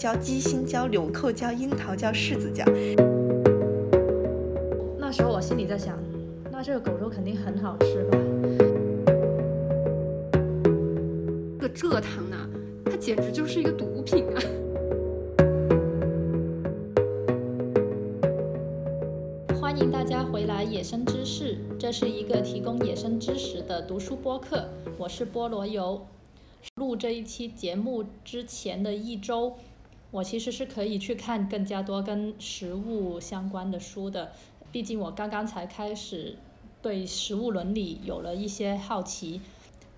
椒、鸡心椒、纽扣椒、樱桃椒、柿子椒。那时候我心里在想，那这个狗肉肯定很好吃吧？这个蔗糖呢，它简直就是一个毒品啊！欢迎大家回来《野生知识》，这是一个提供野生知识的读书播客。我是菠萝油。录这一期节目之前的一周，我其实是可以去看更加多跟食物相关的书的。毕竟我刚刚才开始对食物伦理有了一些好奇。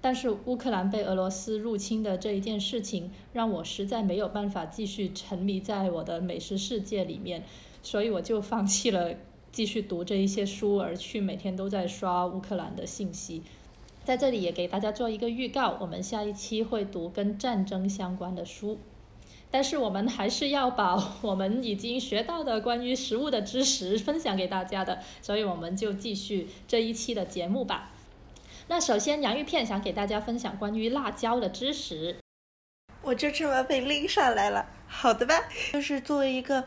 但是乌克兰被俄罗斯入侵的这一件事情，让我实在没有办法继续沉迷在我的美食世界里面，所以我就放弃了。继续读这一些书，而去每天都在刷乌克兰的信息。在这里也给大家做一个预告，我们下一期会读跟战争相关的书。但是我们还是要把 我们已经学到的关于食物的知识分享给大家的，所以我们就继续这一期的节目吧。那首先，洋芋片想给大家分享关于辣椒的知识。我就这么被拎上来了，好的吧？就是作为一个。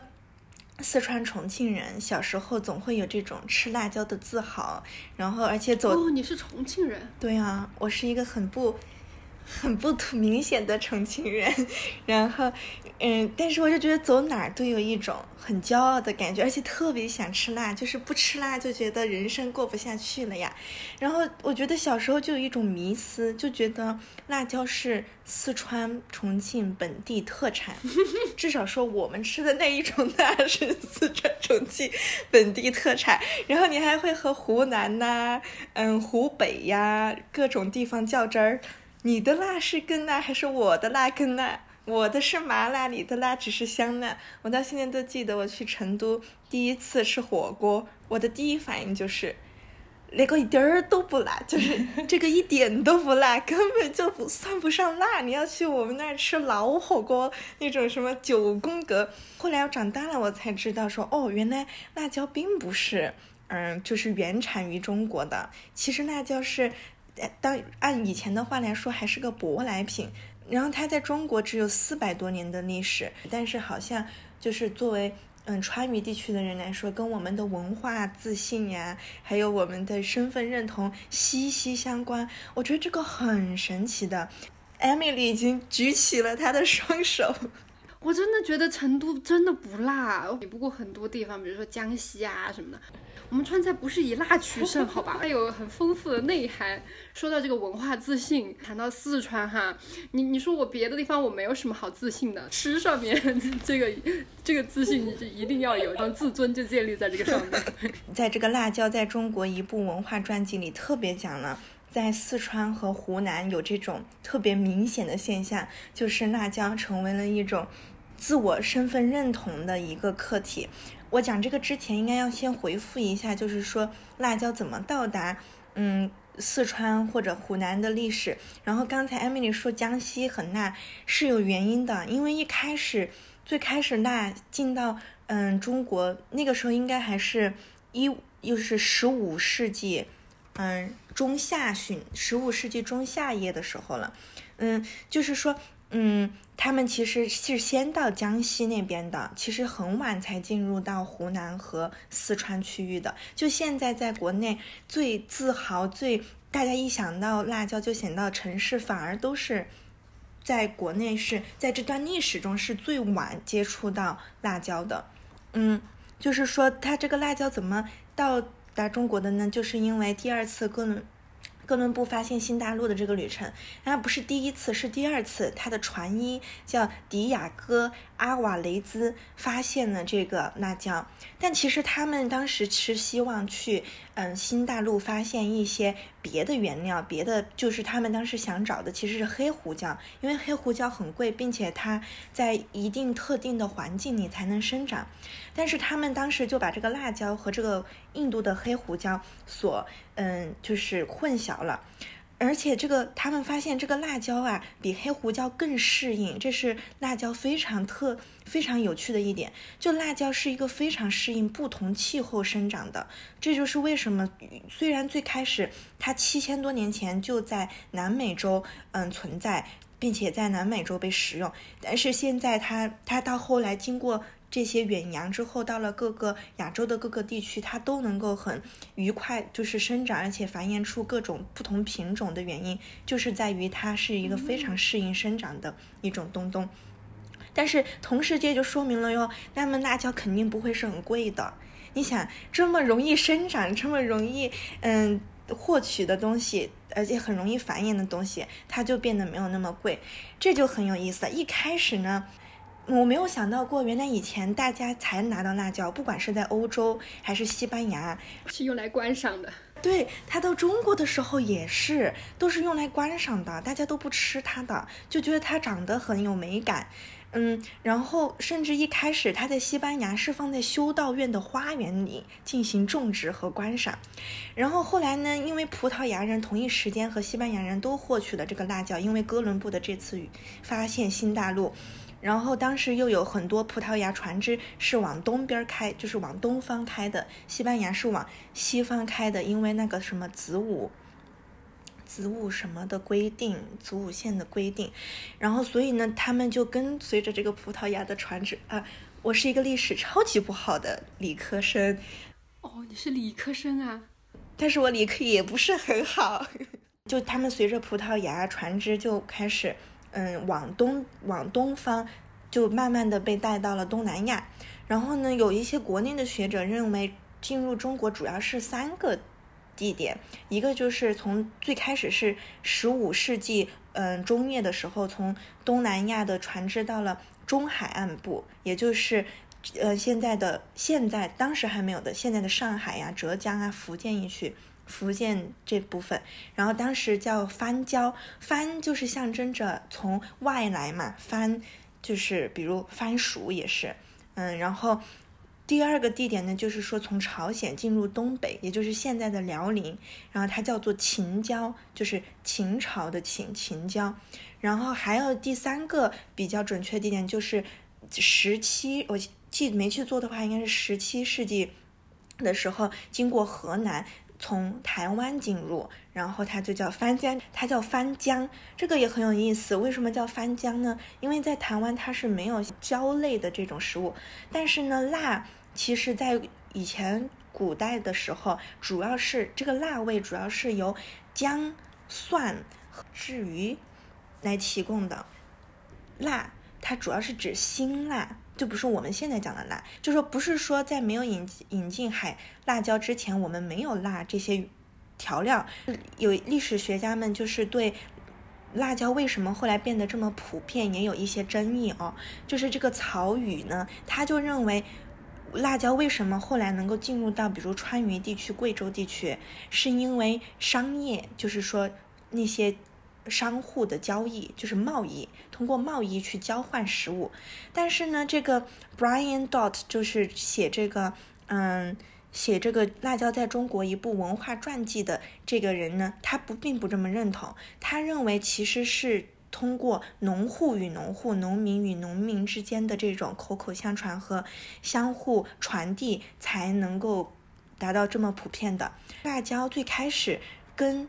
四川重庆人小时候总会有这种吃辣椒的自豪，然后而且走哦，你是重庆人？对啊，我是一个很不。很不突明显的重庆人，然后，嗯，但是我就觉得走哪儿都有一种很骄傲的感觉，而且特别想吃辣，就是不吃辣就觉得人生过不下去了呀。然后我觉得小时候就有一种迷思，就觉得辣椒是四川重庆本地特产，至少说我们吃的那一种辣是四川重庆本地特产。然后你还会和湖南呐，嗯，湖北呀各种地方较真儿。你的辣是更辣还是我的辣更辣？我的是麻辣，你的辣只是香辣。我到现在都记得，我去成都第一次吃火锅，我的第一反应就是那个一点儿都不辣，就是 这个一点都不辣，根本就不算不上辣。你要去我们那儿吃老火锅，那种什么九宫格。后来我长大了，我才知道说，哦，原来辣椒并不是，嗯，就是原产于中国的。其实辣椒是。当按以前的话来说，还是个舶来品。然后它在中国只有四百多年的历史，但是好像就是作为嗯川渝地区的人来说，跟我们的文化自信呀，还有我们的身份认同息息相关。我觉得这个很神奇的。Emily 已经举起了她的双手。我真的觉得成都真的不辣，比不过很多地方，比如说江西啊什么的。我们川菜不是以辣取胜，好吧？它 有很丰富的内涵。说到这个文化自信，谈到四川哈，你你说我别的地方我没有什么好自信的，吃上面 这个这个自信就一定要有，然后自尊就建立在这个上面。在这个辣椒在中国一部文化传记里特别讲了，在四川和湖南有这种特别明显的现象，就是辣椒成为了一种自我身份认同的一个课题。我讲这个之前，应该要先回复一下，就是说辣椒怎么到达嗯四川或者湖南的历史。然后刚才艾米丽说江西很辣是有原因的，因为一开始最开始辣进到嗯中国那个时候应该还是一又是十五世纪嗯中下旬，十五世纪中下叶的时候了，嗯就是说。嗯，他们其实是先到江西那边的，其实很晚才进入到湖南和四川区域的。就现在在国内最自豪、最大家一想到辣椒就想到城市，反而都是在国内是在这段历史中是最晚接触到辣椒的。嗯，就是说它这个辣椒怎么到达中国的呢？就是因为第二次哥伦。哥伦布发现新大陆的这个旅程，那不是第一次，是第二次。他的船医叫迪亚哥·阿瓦雷兹发现了这个辣椒，但其实他们当时是希望去，嗯，新大陆发现一些别的原料，别的就是他们当时想找的其实是黑胡椒，因为黑胡椒很贵，并且它在一定特定的环境里才能生长。但是他们当时就把这个辣椒和这个印度的黑胡椒所，嗯，就是混淆了，而且这个他们发现这个辣椒啊比黑胡椒更适应，这是辣椒非常特非常有趣的一点。就辣椒是一个非常适应不同气候生长的，这就是为什么虽然最开始它七千多年前就在南美洲嗯存在。并且在南美洲被食用。但是现在它它到后来经过这些远洋之后，到了各个亚洲的各个地区，它都能够很愉快，就是生长，而且繁衍出各种不同品种的原因，就是在于它是一个非常适应生长的一种东东。但是同时这就说明了哟，那么辣椒肯定不会是很贵的。你想这么容易生长，这么容易嗯获取的东西，而且很容易繁衍的东西，它就变得没有那么贵，这就很有意思。一开始呢，我没有想到过，原来以前大家才拿到辣椒，不管是在欧洲还是西班牙，是用来观赏的。对，它到中国的时候也是，都是用来观赏的，大家都不吃它的，就觉得它长得很有美感。嗯，然后甚至一开始，它在西班牙是放在修道院的花园里进行种植和观赏。然后后来呢，因为葡萄牙人同一时间和西班牙人都获取了这个辣椒，因为哥伦布的这次发现新大陆，然后当时又有很多葡萄牙船只是往东边开，就是往东方开的，西班牙是往西方开的，因为那个什么子午。子午什么的规定，子午线的规定，然后所以呢，他们就跟随着这个葡萄牙的船只啊。我是一个历史超级不好的理科生，哦，你是理科生啊？但是我理科也不是很好。就他们随着葡萄牙船只就开始，嗯，往东往东方，就慢慢的被带到了东南亚。然后呢，有一些国内的学者认为，进入中国主要是三个。地点一个就是从最开始是十五世纪，嗯，中叶的时候，从东南亚的船只到了中海岸部，也就是，呃，现在的现在当时还没有的现在的上海呀、浙江啊、福建一区，福建这部分，然后当时叫番椒，番就是象征着从外来嘛，番就是比如番薯也是，嗯，然后。第二个地点呢，就是说从朝鲜进入东北，也就是现在的辽宁，然后它叫做秦椒，就是秦朝的秦秦椒。然后还有第三个比较准确地点，就是十七，我记没记错的话，应该是十七世纪的时候，经过河南，从台湾进入，然后它就叫番江，它叫番江，这个也很有意思。为什么叫番江呢？因为在台湾它是没有椒类的这种食物，但是呢辣。其实，在以前古代的时候，主要是这个辣味主要是由姜、蒜和、至于来提供的。辣，它主要是指辛辣，就不是我们现在讲的辣。就说不是说在没有引引进海辣椒之前，我们没有辣这些调料。有历史学家们就是对辣椒为什么后来变得这么普遍，也有一些争议哦。就是这个曹禺呢，他就认为。辣椒为什么后来能够进入到比如川渝地区、贵州地区，是因为商业，就是说那些商户的交易，就是贸易，通过贸易去交换食物。但是呢，这个 Brian Dot 就是写这个，嗯，写这个辣椒在中国一部文化传记的这个人呢，他不并不这么认同，他认为其实是。通过农户与农户、农民与农民之间的这种口口相传和相互传递，才能够达到这么普遍的。辣椒最开始跟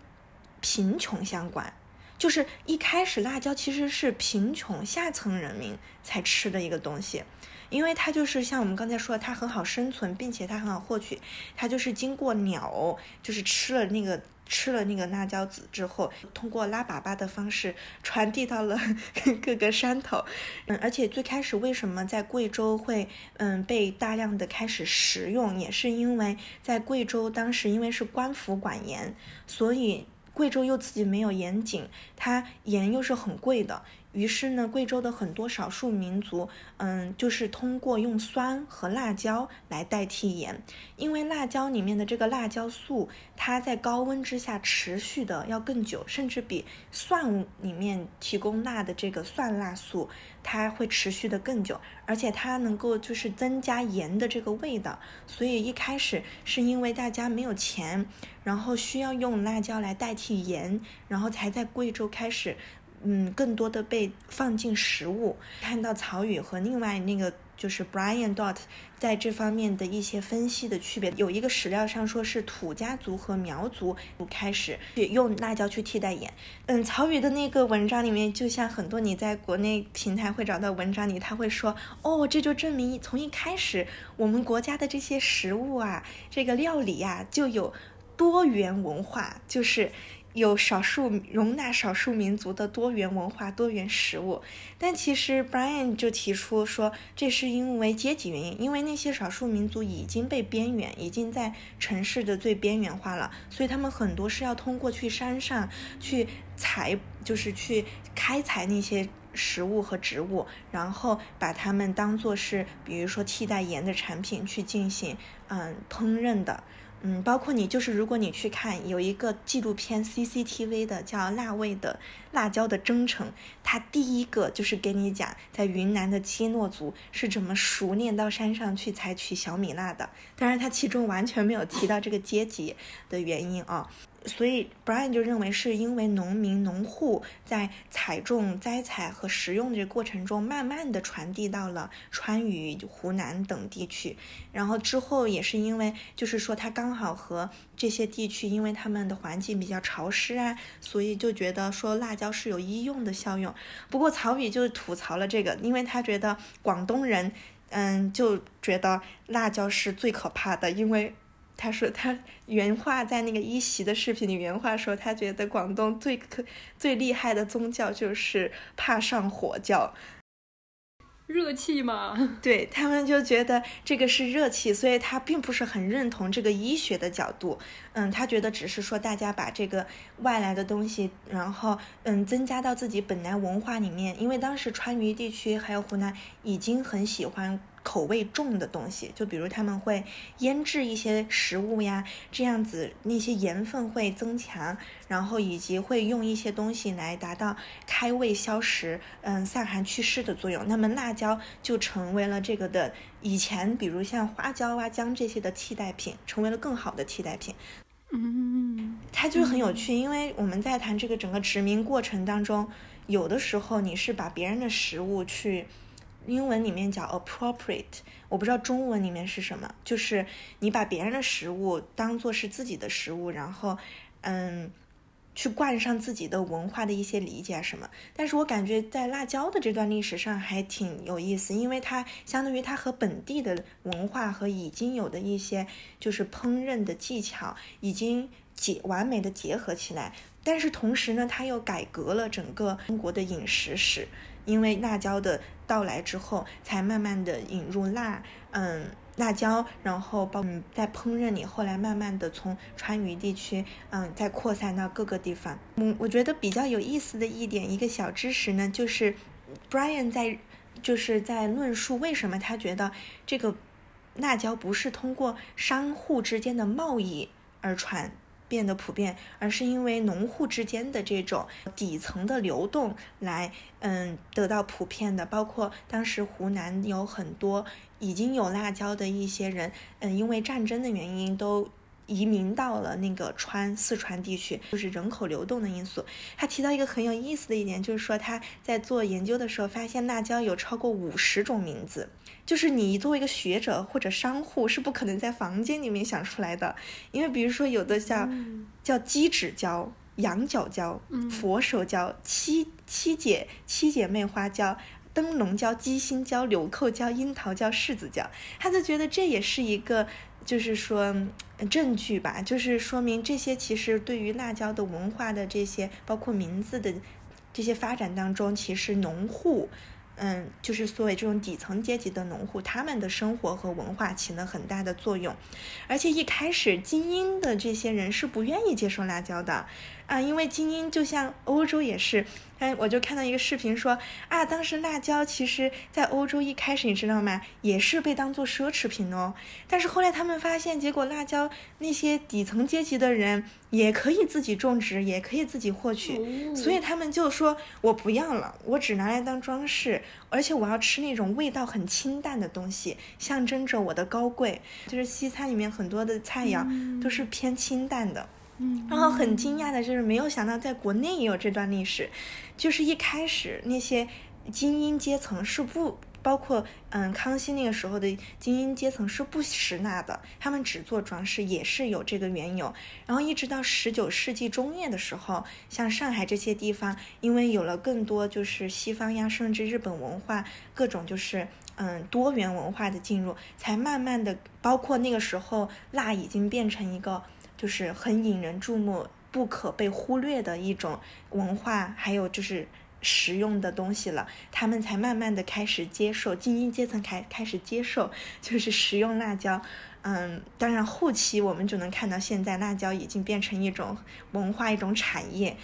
贫穷相关，就是一开始辣椒其实是贫穷下层人民才吃的一个东西，因为它就是像我们刚才说的，它很好生存，并且它很好获取，它就是经过鸟，就是吃了那个。吃了那个辣椒籽之后，通过拉粑粑的方式传递到了 各个山头。嗯，而且最开始为什么在贵州会嗯被大量的开始食用，也是因为在贵州当时因为是官府管盐，所以贵州又自己没有盐井，它盐又是很贵的。于是呢，贵州的很多少数民族，嗯，就是通过用酸和辣椒来代替盐，因为辣椒里面的这个辣椒素，它在高温之下持续的要更久，甚至比蒜里面提供辣的这个蒜辣素，它会持续的更久，而且它能够就是增加盐的这个味道。所以一开始是因为大家没有钱，然后需要用辣椒来代替盐，然后才在贵州开始。嗯，更多的被放进食物。看到曹禺和另外那个就是 Brian Dot 在这方面的一些分析的区别。有一个史料上说是土家族和苗族开始用辣椒去替代盐。嗯，曹禺的那个文章里面，就像很多你在国内平台会找到文章里，他会说，哦，这就证明从一开始我们国家的这些食物啊，这个料理呀，就有多元文化，就是。有少数容纳少数民族的多元文化、多元食物，但其实 Brian 就提出说，这是因为阶级原因，因为那些少数民族已经被边缘，已经在城市的最边缘化了，所以他们很多是要通过去山上去采，就是去开采那些食物和植物，然后把它们当做是，比如说替代盐的产品去进行嗯烹饪的。嗯，包括你，就是如果你去看有一个纪录片 CCTV 的叫《辣味的辣椒的征程》，它第一个就是给你讲在云南的基诺族是怎么熟练到山上去采取小米辣的。当然，它其中完全没有提到这个阶级的原因啊。所以，Brian 就认为是因为农民、农户在采种、栽采和食用的这个过程中，慢慢的传递到了川渝、湖南等地区。然后之后也是因为，就是说他刚好和这些地区，因为他们的环境比较潮湿啊，所以就觉得说辣椒是有医用的效用。不过曹禺就吐槽了这个，因为他觉得广东人，嗯，就觉得辣椒是最可怕的，因为。他说他原话在那个一席的视频里原话说，他觉得广东最可最厉害的宗教就是怕上火教，热气嘛。对他们就觉得这个是热气，所以他并不是很认同这个医学的角度。嗯，他觉得只是说大家把这个外来的东西，然后嗯增加到自己本来文化里面，因为当时川渝地区还有湖南已经很喜欢。口味重的东西，就比如他们会腌制一些食物呀，这样子那些盐分会增强，然后以及会用一些东西来达到开胃消食、嗯散寒祛湿的作用。那么辣椒就成为了这个的以前，比如像花椒啊、姜这些的替代品，成为了更好的替代品。嗯，它就是很有趣，因为我们在谈这个整个殖民过程当中，有的时候你是把别人的食物去。英文里面叫 appropriate，我不知道中文里面是什么，就是你把别人的食物当做是自己的食物，然后，嗯，去冠上自己的文化的一些理解什么。但是我感觉在辣椒的这段历史上还挺有意思，因为它相当于它和本地的文化和已经有的一些就是烹饪的技巧已经结完美的结合起来，但是同时呢，它又改革了整个中国的饮食史。因为辣椒的到来之后，才慢慢的引入辣，嗯，辣椒，然后包嗯在烹饪里，后来慢慢的从川渝地区，嗯，再扩散到各个地方。嗯，我觉得比较有意思的一点，一个小知识呢，就是 Brian 在就是在论述为什么他觉得这个辣椒不是通过商户之间的贸易而传。变得普遍，而是因为农户之间的这种底层的流动来，嗯，得到普遍的。包括当时湖南有很多已经有辣椒的一些人，嗯，因为战争的原因都移民到了那个川四川地区，就是人口流动的因素。他提到一个很有意思的一点，就是说他在做研究的时候发现辣椒有超过五十种名字。就是你作为一个学者或者商户是不可能在房间里面想出来的，因为比如说有的叫叫鸡趾椒、羊角椒、佛手椒、七七姐七姐妹花椒、灯笼椒、鸡心椒、纽扣椒、樱桃椒、柿子椒，他就觉得这也是一个就是说证据吧，就是说明这些其实对于辣椒的文化的这些包括名字的这些发展当中，其实农户。嗯，就是所谓这种底层阶级的农户，他们的生活和文化起了很大的作用，而且一开始精英的这些人是不愿意接受辣椒的。啊，因为精英就像欧洲也是，哎，我就看到一个视频说，啊，当时辣椒其实在欧洲一开始你知道吗，也是被当做奢侈品哦。但是后来他们发现，结果辣椒那些底层阶级的人也可以自己种植，也可以自己获取，所以他们就说，我不要了，我只拿来当装饰，而且我要吃那种味道很清淡的东西，象征着我的高贵。就是西餐里面很多的菜肴都是偏清淡的。然后很惊讶的就是没有想到在国内也有这段历史，就是一开始那些精英阶层是不。包括嗯康熙那个时候的精英阶层是不食辣的，他们只做装饰，也是有这个缘由。然后一直到十九世纪中叶的时候，像上海这些地方，因为有了更多就是西方呀，甚至日本文化各种就是嗯多元文化的进入，才慢慢的，包括那个时候辣已经变成一个就是很引人注目、不可被忽略的一种文化，还有就是食用的东西了，他们才慢慢的开始接受，精英阶层开开始接受，就是食用辣椒。嗯，当然后期我们就能看到，现在辣椒已经变成一种文化、一种产业。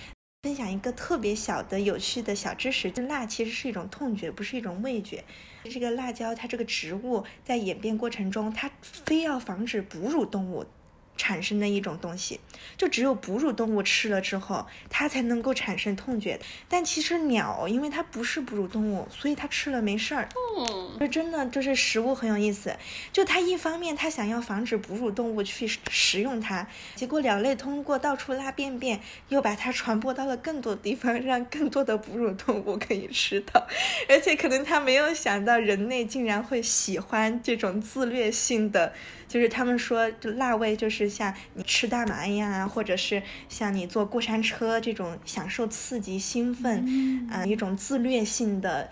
分享一个特别小的、有趣的小知识：就辣其实是一种痛觉，不是一种味觉。这个辣椒，它这个植物在演变过程中，它非要防止哺乳动物。产生的一种东西，就只有哺乳动物吃了之后，它才能够产生痛觉。但其实鸟，因为它不是哺乳动物，所以它吃了没事儿。嗯，就真的就是食物很有意思。就它一方面它想要防止哺乳动物去食用它，结果鸟类通过到处拉便便，又把它传播到了更多地方，让更多的哺乳动物可以吃到。而且可能它没有想到人类竟然会喜欢这种自虐性的。就是他们说就，辣味就是像你吃大麻一样啊，或者是像你坐过山车这种享受刺激、兴奋，啊，一种自虐性的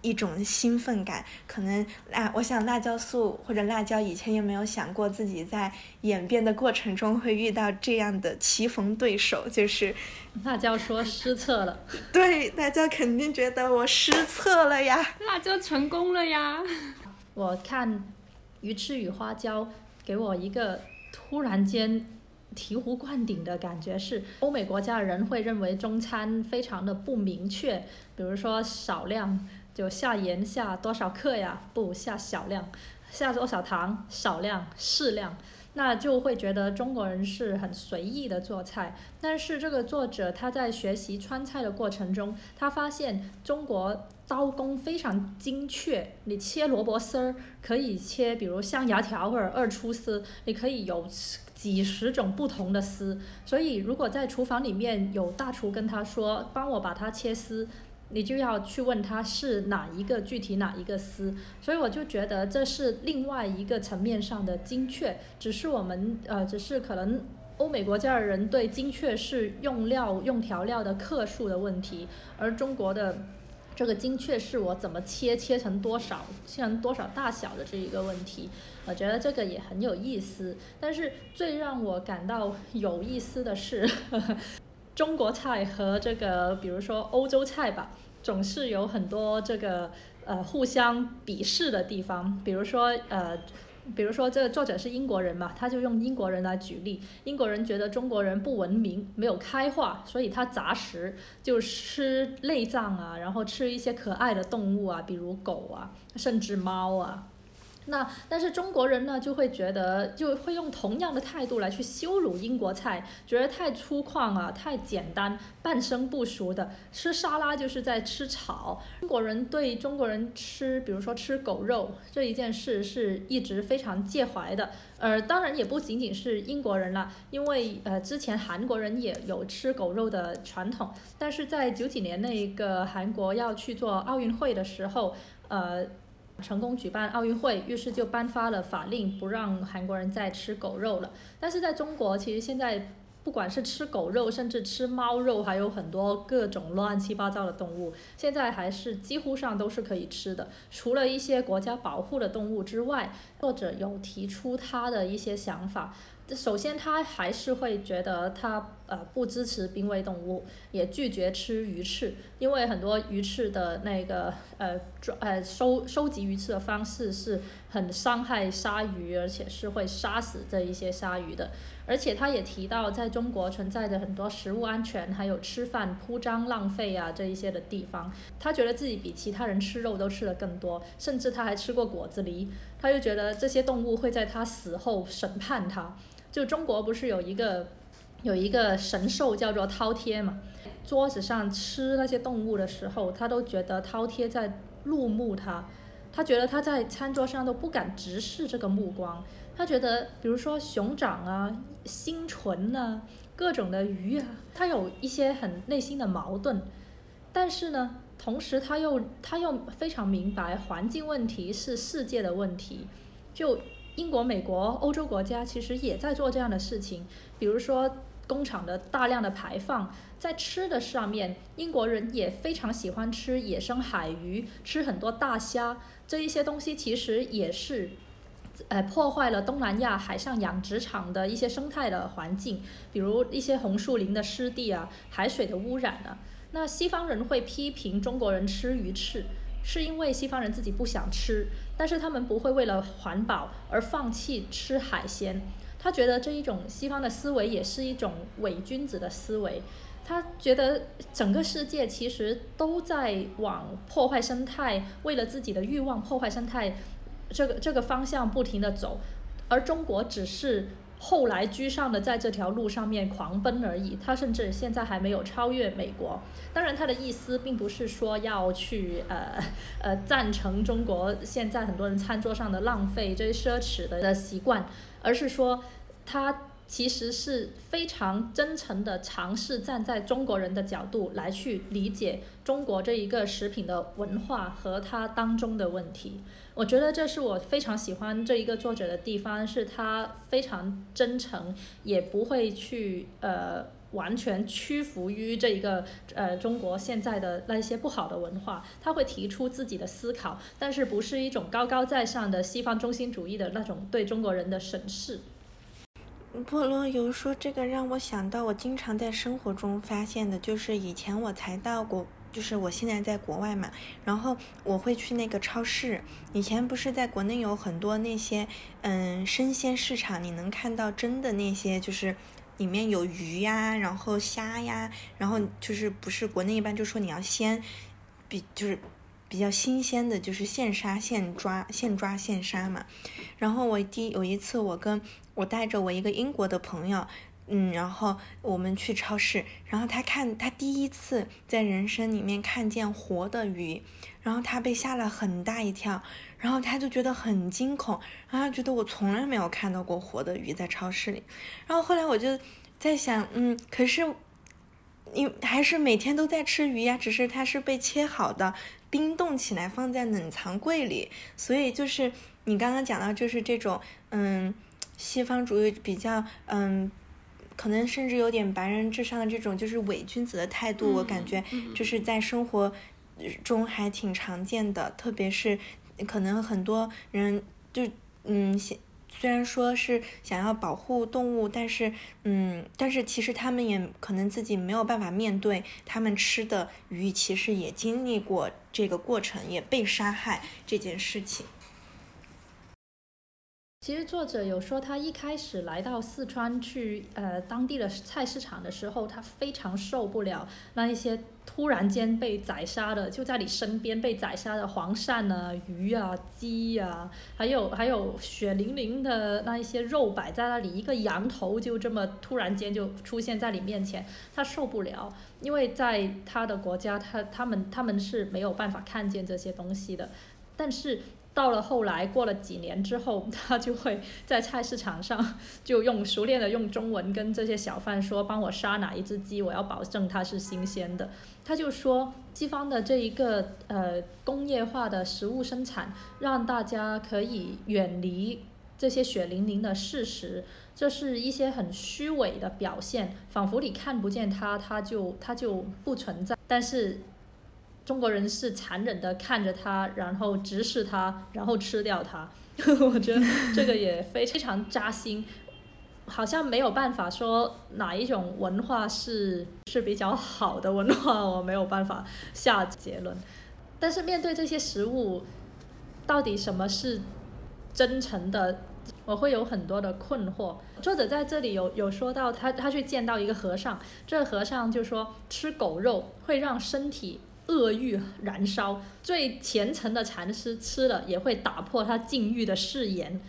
一种兴奋感。可能辣，我想辣椒素或者辣椒以前有没有想过自己在演变的过程中会遇到这样的棋逢对手？就是 辣椒说失策了，对，辣椒肯定觉得我失策了呀，辣椒成功了呀，我看。鱼翅与花椒给我一个忽然间醍醐灌顶的感觉是，欧美国家的人会认为中餐非常的不明确，比如说少量就下盐下多少克呀，不下小量，下多少糖少量适量。那就会觉得中国人是很随意的做菜，但是这个作者他在学习川菜的过程中，他发现中国刀工非常精确，你切萝卜丝儿可以切，比如象牙条或者二出丝，你可以有几十种不同的丝，所以如果在厨房里面有大厨跟他说，帮我把它切丝。你就要去问他是哪一个具体哪一个丝，所以我就觉得这是另外一个层面上的精确，只是我们呃，只是可能欧美国家的人对精确是用料用调料的克数的问题，而中国的这个精确是我怎么切切成多少切成多少大小的这一个问题，我觉得这个也很有意思。但是最让我感到有意思的是。中国菜和这个，比如说欧洲菜吧，总是有很多这个呃互相鄙视的地方。比如说呃，比如说这个作者是英国人嘛，他就用英国人来举例。英国人觉得中国人不文明，没有开化，所以他杂食就吃内脏啊，然后吃一些可爱的动物啊，比如狗啊，甚至猫啊。那但是中国人呢就会觉得就会用同样的态度来去羞辱英国菜，觉得太粗犷啊，太简单，半生不熟的吃沙拉就是在吃草。中国人对中国人吃，比如说吃狗肉这一件事是一直非常介怀的。呃，当然也不仅仅是英国人了，因为呃之前韩国人也有吃狗肉的传统，但是在九几年那个韩国要去做奥运会的时候，呃。成功举办奥运会，于是就颁发了法令，不让韩国人再吃狗肉了。但是在中国，其实现在不管是吃狗肉，甚至吃猫肉，还有很多各种乱七八糟的动物，现在还是几乎上都是可以吃的。除了一些国家保护的动物之外，作者有提出他的一些想法。首先，他还是会觉得他呃不支持濒危动物，也拒绝吃鱼翅，因为很多鱼翅的那个呃抓呃收收集鱼翅的方式是很伤害鲨鱼，而且是会杀死这一些鲨鱼的。而且他也提到，在中国存在着很多食物安全，还有吃饭铺张浪费啊这一些的地方。他觉得自己比其他人吃肉都吃的更多，甚至他还吃过果子狸。他就觉得这些动物会在他死后审判他。就中国不是有一个有一个神兽叫做饕餮嘛？桌子上吃那些动物的时候，他都觉得饕餮在怒目他，他觉得他在餐桌上都不敢直视这个目光。他觉得，比如说熊掌啊、星唇啊、各种的鱼啊，他有一些很内心的矛盾。但是呢，同时他又他又非常明白环境问题是世界的问题，就英国、美国、欧洲国家其实也在做这样的事情，比如说工厂的大量的排放，在吃的上面，英国人也非常喜欢吃野生海鱼，吃很多大虾，这一些东西其实也是。呃，破坏了东南亚海上养殖场的一些生态的环境，比如一些红树林的湿地啊，海水的污染啊。那西方人会批评中国人吃鱼翅，是因为西方人自己不想吃，但是他们不会为了环保而放弃吃海鲜。他觉得这一种西方的思维也是一种伪君子的思维。他觉得整个世界其实都在往破坏生态，为了自己的欲望破坏生态。这个这个方向不停的走，而中国只是后来居上的，在这条路上面狂奔而已。他甚至现在还没有超越美国。当然，他的意思并不是说要去呃 呃赞成中国现在很多人餐桌上的浪费这些奢侈的的习惯，而是说他。其实是非常真诚的尝试站在中国人的角度来去理解中国这一个食品的文化和它当中的问题。我觉得这是我非常喜欢这一个作者的地方，是他非常真诚，也不会去呃完全屈服于这一个呃中国现在的那些不好的文化。他会提出自己的思考，但是不是一种高高在上的西方中心主义的那种对中国人的审视。菠萝油说：“这个让我想到，我经常在生活中发现的，就是以前我才到国，就是我现在在国外嘛，然后我会去那个超市。以前不是在国内有很多那些嗯生鲜市场，你能看到真的那些，就是里面有鱼呀，然后虾呀，然后就是不是国内一般就说你要先比就是比较新鲜的，就是现杀现抓现抓现杀嘛。然后我第有一次我跟。”我带着我一个英国的朋友，嗯，然后我们去超市，然后他看他第一次在人生里面看见活的鱼，然后他被吓了很大一跳，然后他就觉得很惊恐，然后他觉得我从来没有看到过活的鱼在超市里，然后后来我就在想，嗯，可是你还是每天都在吃鱼呀，只是它是被切好的，冰冻起来放在冷藏柜里，所以就是你刚刚讲到就是这种，嗯。西方主义比较，嗯，可能甚至有点白人至上的这种就是伪君子的态度，我感觉就是在生活中还挺常见的，特别是可能很多人就嗯，虽然说是想要保护动物，但是嗯，但是其实他们也可能自己没有办法面对，他们吃的鱼其实也经历过这个过程，也被杀害这件事情。其实作者有说，他一开始来到四川去呃当地的菜市场的时候，他非常受不了那一些突然间被宰杀的，就在你身边被宰杀的黄鳝啊、鱼啊、鸡啊，还有还有血淋淋的那一些肉摆在那里，一个羊头就这么突然间就出现在你面前，他受不了，因为在他的国家，他他们他们是没有办法看见这些东西的，但是。到了后来，过了几年之后，他就会在菜市场上就用熟练的用中文跟这些小贩说：“帮我杀哪一只鸡，我要保证它是新鲜的。”他就说，西方的这一个呃工业化的食物生产，让大家可以远离这些血淋淋的事实，这是一些很虚伪的表现，仿佛你看不见它，它就它就不存在。但是。中国人是残忍的看着它，然后直视它，然后吃掉它。我觉得这个也非常扎心，好像没有办法说哪一种文化是是比较好的文化，我没有办法下结论。但是面对这些食物，到底什么是真诚的，我会有很多的困惑。作者在这里有有说到，他他去见到一个和尚，这和尚就说吃狗肉会让身体。恶欲燃烧，最虔诚的禅师吃了也会打破他禁欲的誓言。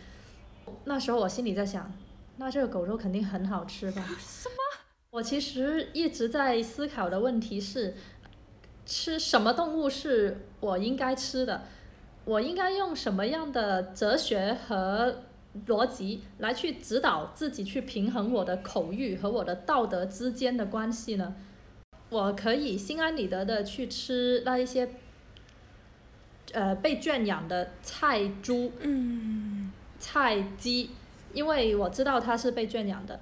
那时候我心里在想，那这个狗肉肯定很好吃吧？什么？我其实一直在思考的问题是，吃什么动物是我应该吃的？我应该用什么样的哲学和逻辑来去指导自己去平衡我的口欲和我的道德之间的关系呢？我可以心安理得的去吃那一些，呃，被圈养的菜猪、嗯菜鸡，因为我知道它是被圈养的。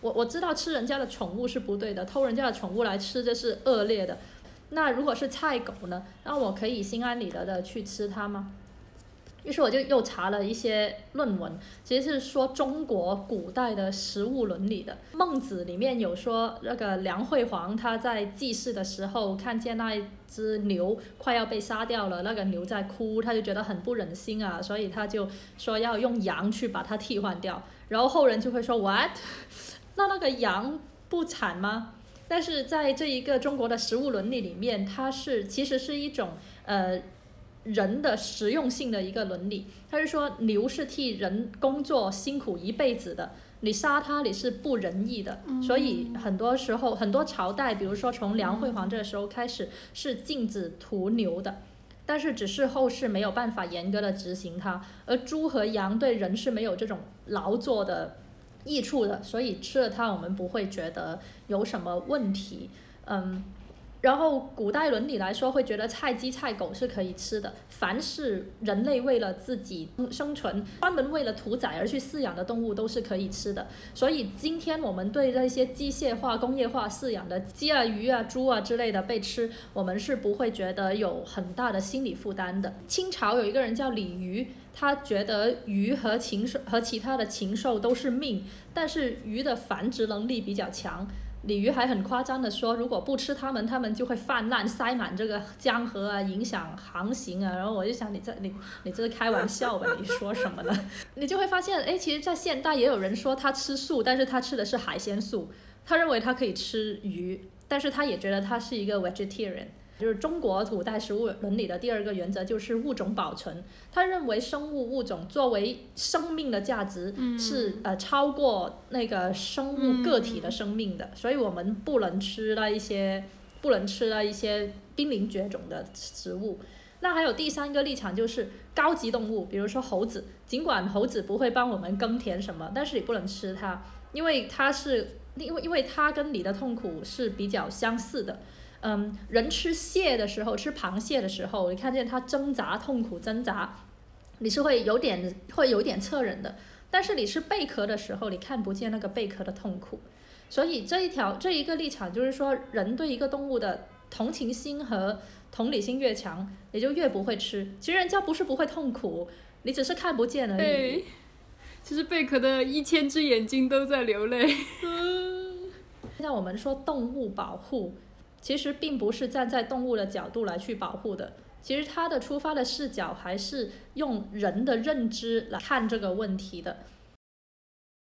我我知道吃人家的宠物是不对的，偷人家的宠物来吃这是恶劣的。那如果是菜狗呢？那我可以心安理得的去吃它吗？于是我就又查了一些论文，其实是说中国古代的食物伦理的。孟子里面有说，那个梁惠王他在祭祀的时候看见那一只牛快要被杀掉了，那个牛在哭，他就觉得很不忍心啊，所以他就说要用羊去把它替换掉。然后后人就会说 what？那那个羊不惨吗？但是在这一个中国的食物伦理里面，它是其实是一种呃人的实用性的一个伦理。他是说牛是替人工作辛苦一辈子的，你杀它你是不仁义的。所以很多时候很多朝代，比如说从梁惠王这个时候开始是禁止屠牛的。但是只是后世没有办法严格的执行它，而猪和羊对人是没有这种劳作的益处的，所以吃了它我们不会觉得有什么问题，嗯，然后古代伦理来说会觉得菜鸡菜狗是可以吃的，凡是人类为了自己生存，专门为了屠宰而去饲养的动物都是可以吃的，所以今天我们对那些机械化、工业化饲养的鸡啊、鱼啊、猪啊之类的被吃，我们是不会觉得有很大的心理负担的。清朝有一个人叫李渔。他觉得鱼和禽兽和其他的禽兽都是命，但是鱼的繁殖能力比较强。鲤鱼还很夸张的说，如果不吃它们，它们就会泛滥，塞满这个江河啊，影响航行啊。然后我就想，你这 你你这是开玩笑吧？你说什么呢？你就会发现，哎，其实，在现代也有人说他吃素，但是他吃的是海鲜素，他认为他可以吃鱼，但是他也觉得他是一个 vegetarian。就是中国古代食物伦理的第二个原则就是物种保存。他认为生物物种作为生命的价值是呃超过那个生物个体的生命的，所以我们不能吃那一些不能吃那一些濒临绝种的食物。那还有第三个立场就是高级动物，比如说猴子，尽管猴子不会帮我们耕田什么，但是你不能吃它，因为它是因为因为它跟你的痛苦是比较相似的。嗯，人吃蟹的时候，吃螃蟹的时候，你看见它挣扎、痛苦、挣扎，你是会有点会有点恻忍的。但是你吃贝壳的时候，你看不见那个贝壳的痛苦。所以这一条这一个立场就是说，人对一个动物的同情心和同理心越强，你就越不会吃。其实人家不是不会痛苦，你只是看不见而已。其实贝壳的一千只眼睛都在流泪。现在我们说动物保护。其实并不是站在动物的角度来去保护的，其实它的出发的视角还是用人的认知来看这个问题的。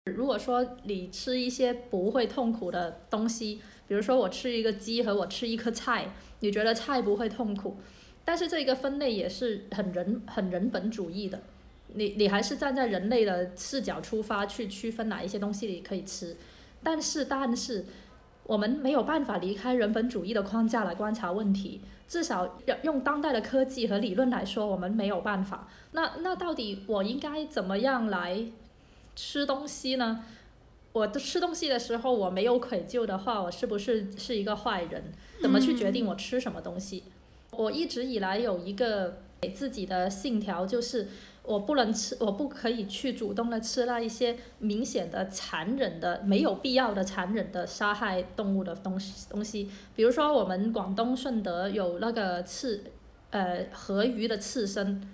如果说你吃一些不会痛苦的东西，比如说我吃一个鸡和我吃一颗菜，你觉得菜不会痛苦，但是这个分类也是很人很人本主义的，你你还是站在人类的视角出发去区分哪一些东西你可以吃，但是但是。我们没有办法离开人本主义的框架来观察问题，至少要用当代的科技和理论来说，我们没有办法。那那到底我应该怎么样来吃东西呢？我的吃东西的时候我没有愧疚的话，我是不是是一个坏人？怎么去决定我吃什么东西？我一直以来有一个给自己的信条，就是。我不能吃，我不可以去主动的吃那一些明显的残忍的、没有必要的残忍的杀害动物的东西东西。比如说，我们广东顺德有那个刺，呃，河鱼的刺身，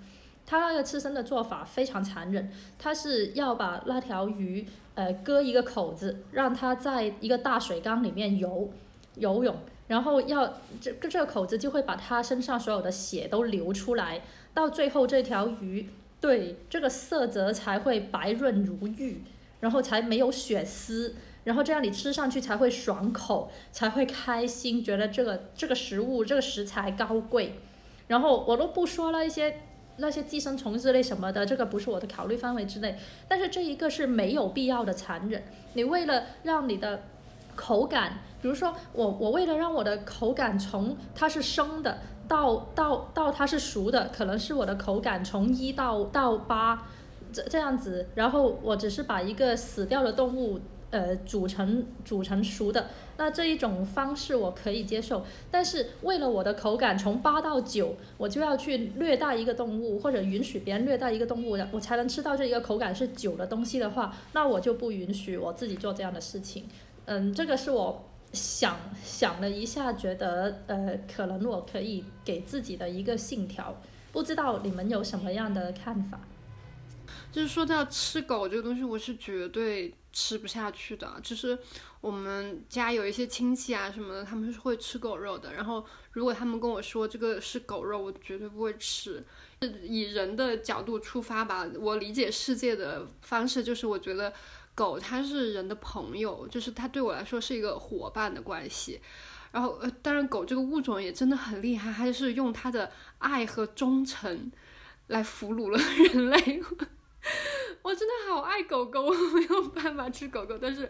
它那个刺身的做法非常残忍，它是要把那条鱼，呃，割一个口子，让它在一个大水缸里面游游泳，然后要这这个口子就会把它身上所有的血都流出来，到最后这条鱼。对，这个色泽才会白润如玉，然后才没有血丝，然后这样你吃上去才会爽口，才会开心，觉得这个这个食物这个食材高贵。然后我都不说了一些那些寄生虫之类什么的，这个不是我的考虑范围之内。但是这一个是没有必要的残忍，你为了让你的口感，比如说我我为了让我的口感从它是生的。到到到它是熟的，可能是我的口感从一到到八，这这样子，然后我只是把一个死掉的动物呃煮成煮成熟的，那这一种方式我可以接受。但是为了我的口感从八到九，我就要去虐待一个动物，或者允许别人虐待一个动物，我才能吃到这一个口感是九的东西的话，那我就不允许我自己做这样的事情。嗯，这个是我想想了一下，觉得呃，可能我可以给自己的一个信条。不知道你们有什么样的看法？就是说到吃狗这个东西，我是绝对吃不下去的。就是我们家有一些亲戚啊什么的，他们是会吃狗肉的。然后如果他们跟我说这个是狗肉，我绝对不会吃。以人的角度出发吧，我理解世界的方式就是，我觉得狗它是人的朋友，就是它对我来说是一个伙伴的关系。然后呃，当然狗这个物种也真的很厉害，它是用它的爱和忠诚来俘虏了 人类。我真的好爱狗狗，我没有办法吃狗狗，但是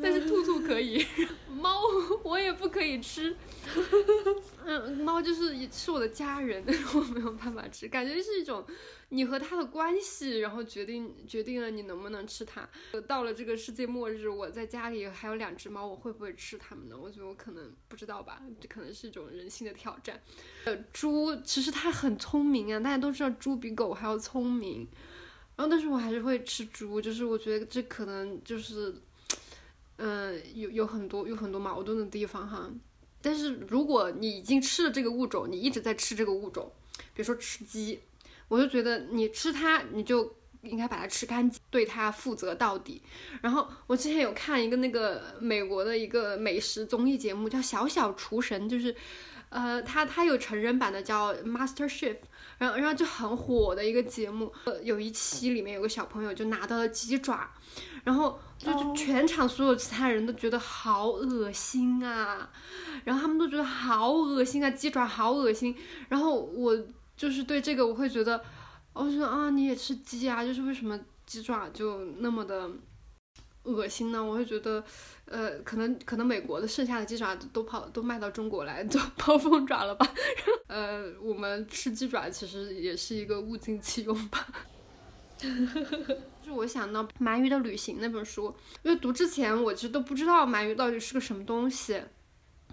但是兔兔可以，猫我也不可以吃。嗯，猫就是是我的家人，但是我没有办法吃，感觉是一种你和它的关系，然后决定决定了你能不能吃它。到了这个世界末日，我在家里还有两只猫，我会不会吃它们呢？我觉得我可能不知道吧，这可能是一种人性的挑战。呃，猪其实它很聪明啊，大家都知道猪比狗还要聪明。然后，但是我还是会吃猪，就是我觉得这可能就是，嗯，有有很多有很多矛盾的地方哈。但是如果你已经吃了这个物种，你一直在吃这个物种，比如说吃鸡，我就觉得你吃它，你就应该把它吃干净，对它负责到底。然后我之前有看一个那个美国的一个美食综艺节目，叫《小小厨神》，就是，呃，它它有成人版的叫 Master Chef。然后，然后就很火的一个节目，呃，有一期里面有个小朋友就拿到了鸡爪，然后就就全场所有其他人都觉得好恶心啊，然后他们都觉得好恶心啊，鸡爪好恶心。然后我就是对这个我会觉得，我说啊，你也吃鸡啊，就是为什么鸡爪就那么的。恶心呢，我会觉得，呃，可能可能美国的剩下的鸡爪都跑都卖到中国来做泡凤爪了吧？呃，我们吃鸡爪其实也是一个物尽其用吧。就是我想到《鳗鱼的旅行》那本书，因为读之前我其实都不知道鳗鱼到底是个什么东西，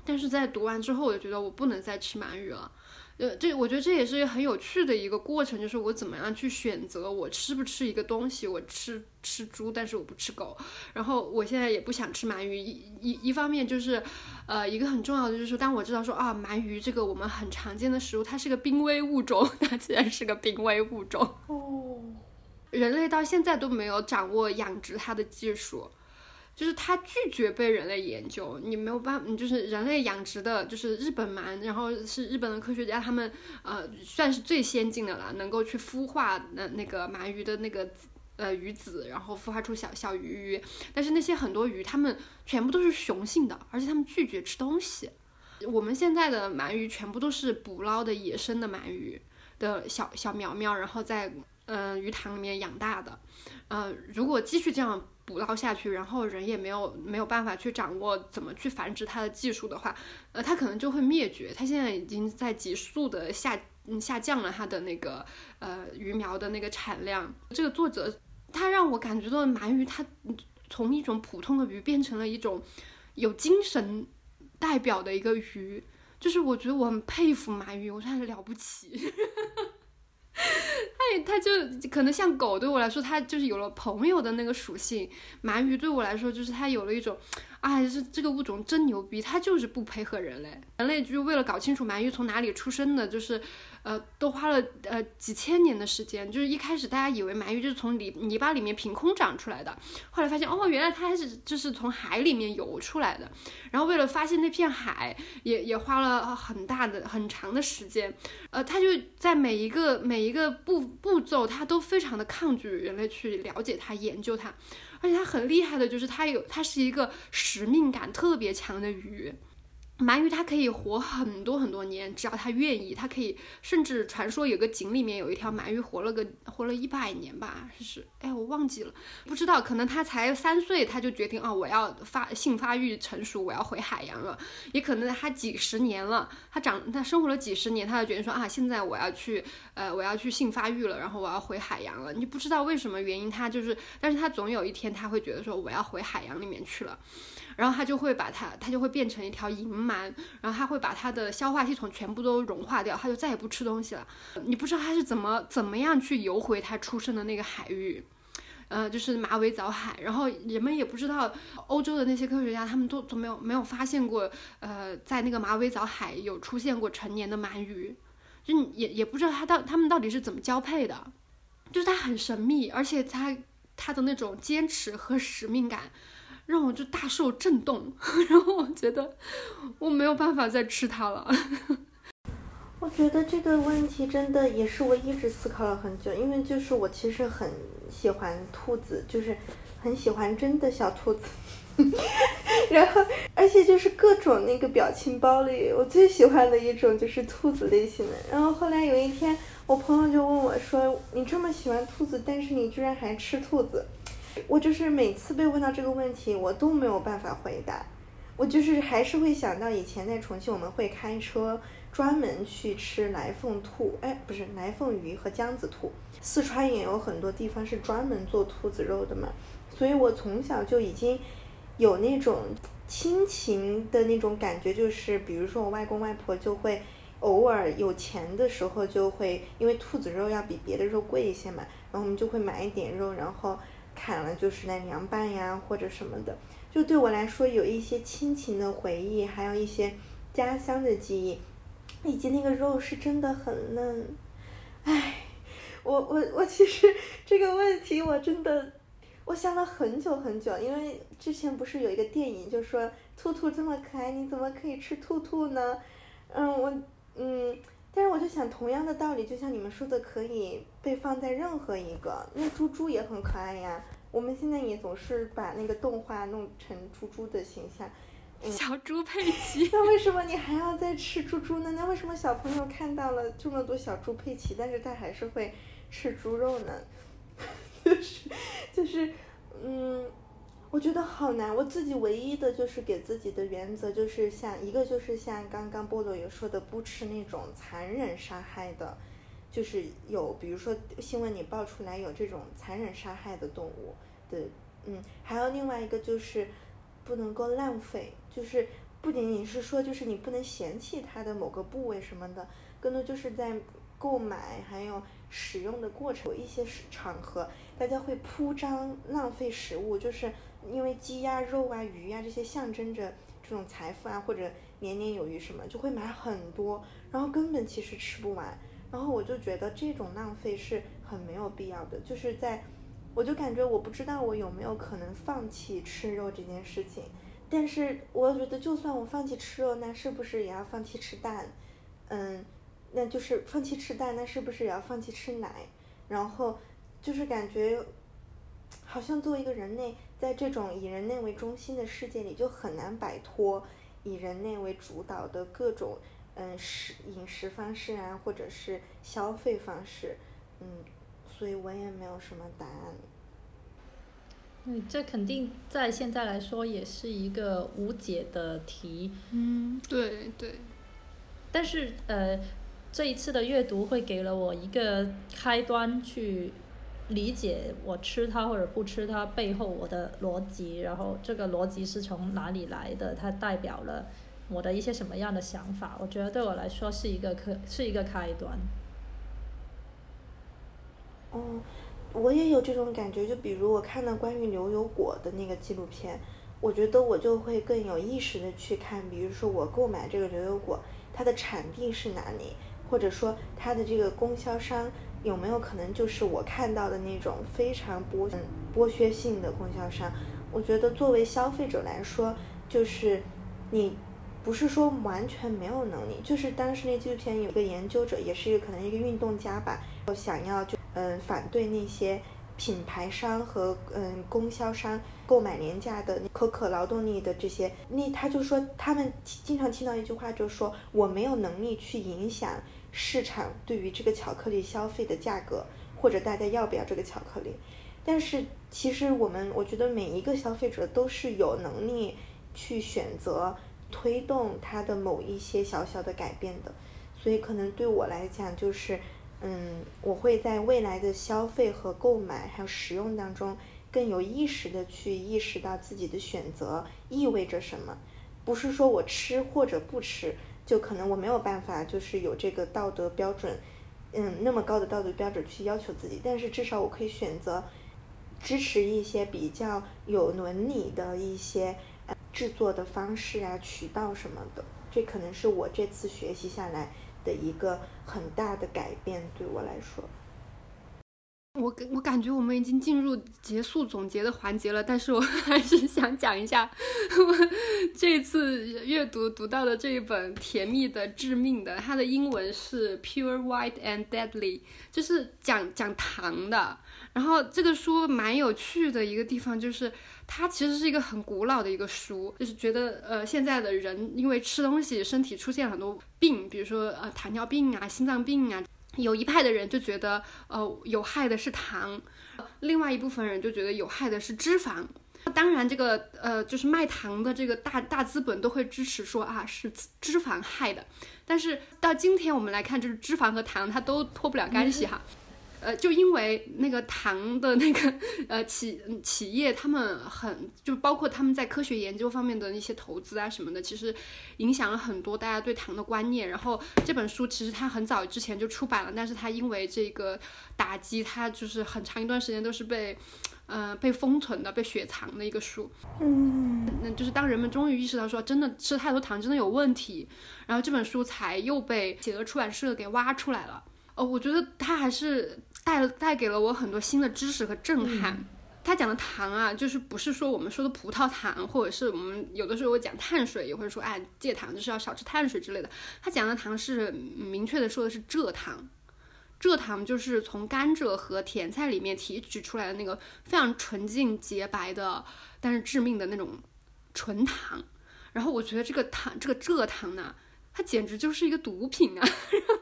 但是在读完之后，我就觉得我不能再吃鳗鱼了。呃，这我觉得这也是很有趣的一个过程，就是我怎么样去选择我吃不吃一个东西，我吃吃猪，但是我不吃狗。然后我现在也不想吃鳗鱼，一一一方面就是，呃，一个很重要的就是，当我知道说啊，鳗鱼这个我们很常见的食物，它是个濒危物种，它竟然是个濒危物种哦，人类到现在都没有掌握养殖它的技术。就是它拒绝被人类研究，你没有办法，就是人类养殖的，就是日本鳗，然后是日本的科学家，他们呃算是最先进的了，能够去孵化那那个鳗鱼的那个呃鱼子，然后孵化出小小鱼鱼。但是那些很多鱼，它们全部都是雄性的，而且它们拒绝吃东西。我们现在的鳗鱼全部都是捕捞的野生的鳗鱼的小小苗苗，然后在嗯鱼塘里面养大的。呃，如果继续这样。捕捞下去，然后人也没有没有办法去掌握怎么去繁殖它的技术的话，呃，它可能就会灭绝。它现在已经在急速的下下降了它的那个呃鱼苗的那个产量。这个作者他让我感觉到鳗鱼它从一种普通的鱼变成了一种有精神代表的一个鱼，就是我觉得我很佩服鳗鱼，我觉得了不起。它也，它就可能像狗对我来说，它就是有了朋友的那个属性。鳗鱼对我来说，就是它有了一种，哎，这这个物种真牛逼，它就是不配合人类。人类就是为了搞清楚鳗鱼从哪里出生的，就是。呃，都花了呃几千年的时间，就是一开始大家以为鳗鱼就是从泥泥巴里面凭空长出来的，后来发现哦，原来它还是就是从海里面游出来的。然后为了发现那片海，也也花了很大的很长的时间。呃，它就在每一个每一个步步骤，它都非常的抗拒人类去了解它、研究它。而且它很厉害的就是它有，它是一个使命感特别强的鱼。鳗鱼它可以活很多很多年，只要它愿意，它可以甚至传说有个井里面有一条鳗鱼活了个活了一百年吧，是哎我忘记了，不知道，可能它才三岁，它就决定啊我要发性发育成熟，我要回海洋了，也可能它几十年了，它长它生活了几十年，它就决定说啊现在我要去呃我要去性发育了，然后我要回海洋了，你不知道为什么原因，它就是，但是它总有一天它会觉得说我要回海洋里面去了。然后它就会把它，它就会变成一条银鳗，然后它会把它的消化系统全部都融化掉，它就再也不吃东西了。你不知道它是怎么怎么样去游回它出生的那个海域，呃，就是马尾藻海。然后人们也不知道，欧洲的那些科学家他们都都没有没有发现过，呃，在那个马尾藻海有出现过成年的鳗鱼，就也也不知道它到他们到底是怎么交配的，就是它很神秘，而且它它的那种坚持和使命感。让我就大受震动，然后我觉得我没有办法再吃它了。我觉得这个问题真的也是我一直思考了很久，因为就是我其实很喜欢兔子，就是很喜欢真的小兔子，然后而且就是各种那个表情包里，我最喜欢的一种就是兔子类型的。然后后来有一天，我朋友就问我说：“你这么喜欢兔子，但是你居然还吃兔子？”我就是每次被问到这个问题，我都没有办法回答。我就是还是会想到以前在重庆，我们会开车专门去吃来凤兔，哎，不是来凤鱼和江子兔。四川也有很多地方是专门做兔子肉的嘛，所以我从小就已经有那种亲情的那种感觉，就是比如说我外公外婆就会偶尔有钱的时候就会，因为兔子肉要比别的肉贵一些嘛，然后我们就会买一点肉，然后。砍了就是来凉拌呀，或者什么的，就对我来说有一些亲情的回忆，还有一些家乡的记忆，以及那个肉是真的很嫩。唉，我我我其实 这个问题我真的我想了很久很久，因为之前不是有一个电影就说兔兔这么可爱，你怎么可以吃兔兔呢？嗯，我嗯。但是我就想，同样的道理，就像你们说的，可以被放在任何一个。那猪猪也很可爱呀。我们现在也总是把那个动画弄成猪猪的形象。小猪佩奇。那为什么你还要再吃猪猪呢？那为什么小朋友看到了这么多小猪佩奇，但是他还是会吃猪肉呢？就是，就是，嗯。我觉得好难，我自己唯一的就是给自己的原则就是像一个就是像刚刚菠萝有说的，不吃那种残忍杀害的，就是有比如说新闻里爆出来有这种残忍杀害的动物的，嗯，还有另外一个就是不能够浪费，就是不仅仅是说就是你不能嫌弃它的某个部位什么的，更多就是在购买还有使用的过程，有一些场合大家会铺张浪费食物，就是。因为鸡呀、肉啊、鱼呀这些象征着这种财富啊，或者年年有余什么，就会买很多，然后根本其实吃不完。然后我就觉得这种浪费是很没有必要的。就是在，我就感觉我不知道我有没有可能放弃吃肉这件事情。但是我觉得，就算我放弃吃肉，那是不是也要放弃吃蛋？嗯，那就是放弃吃蛋，那是不是也要放弃吃奶？然后就是感觉，好像作为一个人类。在这种以人类为中心的世界里，就很难摆脱以人类为主导的各种嗯食饮食方式啊，或者是消费方式，嗯，所以我也没有什么答案。嗯，这肯定在现在来说也是一个无解的题。嗯，对对。但是呃，这一次的阅读会给了我一个开端去。理解我吃它或者不吃它背后我的逻辑，然后这个逻辑是从哪里来的？它代表了我的一些什么样的想法？我觉得对我来说是一个可是一个开端。哦，我也有这种感觉。就比如我看了关于牛油果的那个纪录片，我觉得我就会更有意识的去看，比如说我购买这个牛油果，它的产地是哪里，或者说它的这个供销商。有没有可能就是我看到的那种非常剥剥削性的供销商？我觉得作为消费者来说，就是你不是说完全没有能力，就是当时那纪录片有个研究者，也是一个可能一个运动家吧，我想要就嗯反对那些品牌商和嗯供销商购买廉价的可可劳动力的这些，那他就说他们经常听到一句话，就是说我没有能力去影响市场对于这个巧克力消费的价格，或者大家要不要这个巧克力。但是其实我们我觉得每一个消费者都是有能力去选择推动他的某一些小小的改变的，所以可能对我来讲就是。嗯，我会在未来的消费和购买还有使用当中，更有意识的去意识到自己的选择意味着什么。不是说我吃或者不吃，就可能我没有办法，就是有这个道德标准，嗯，那么高的道德标准去要求自己。但是至少我可以选择支持一些比较有伦理的一些制作的方式啊、渠道什么的。这可能是我这次学习下来。的一个很大的改变，对我来说，我感我感觉我们已经进入结束总结的环节了，但是我 还是想讲一下我这次阅读读到的这一本《甜蜜的致命的》，它的英文是 Pure White and Deadly，就是讲讲糖的。然后这个书蛮有趣的一个地方就是。它其实是一个很古老的一个书，就是觉得呃现在的人因为吃东西身体出现很多病，比如说呃糖尿病啊、心脏病啊，有一派的人就觉得呃有害的是糖，另外一部分人就觉得有害的是脂肪。当然这个呃就是卖糖的这个大大资本都会支持说啊是脂肪害的，但是到今天我们来看，就是脂肪和糖它都脱不了干系哈。呃，就因为那个糖的那个呃企企业，他们很就包括他们在科学研究方面的一些投资啊什么的，其实影响了很多大家对糖的观念。然后这本书其实它很早之前就出版了，但是它因为这个打击，它就是很长一段时间都是被呃被封存的、被雪藏的一个书。嗯，那就是当人们终于意识到说真的吃太多糖真的有问题，然后这本书才又被企鹅出版社给挖出来了。哦，我觉得它还是。带带给了我很多新的知识和震撼。他讲的糖啊，就是不是说我们说的葡萄糖，或者是我们有的时候讲碳水，也会说哎戒糖就是要少吃碳水之类的。他讲的糖是明确的说的是蔗糖，蔗糖就是从甘蔗和甜菜里面提取出来的那个非常纯净洁白的，但是致命的那种纯糖。然后我觉得这个糖，这个蔗糖呢，它简直就是一个毒品啊。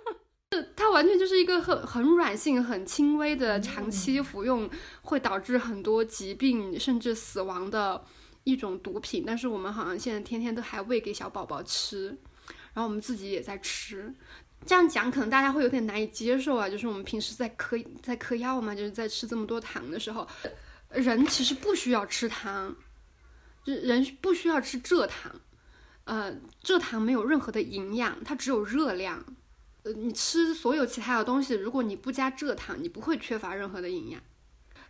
它完全就是一个很很软性、很轻微的长期服用会导致很多疾病甚至死亡的一种毒品，但是我们好像现在天天都还喂给小宝宝吃，然后我们自己也在吃。这样讲可能大家会有点难以接受啊，就是我们平时在嗑在嗑药嘛，就是在吃这么多糖的时候，人其实不需要吃糖，人不需要吃蔗糖，呃，蔗糖没有任何的营养，它只有热量。你吃所有其他的东西，如果你不加蔗糖，你不会缺乏任何的营养。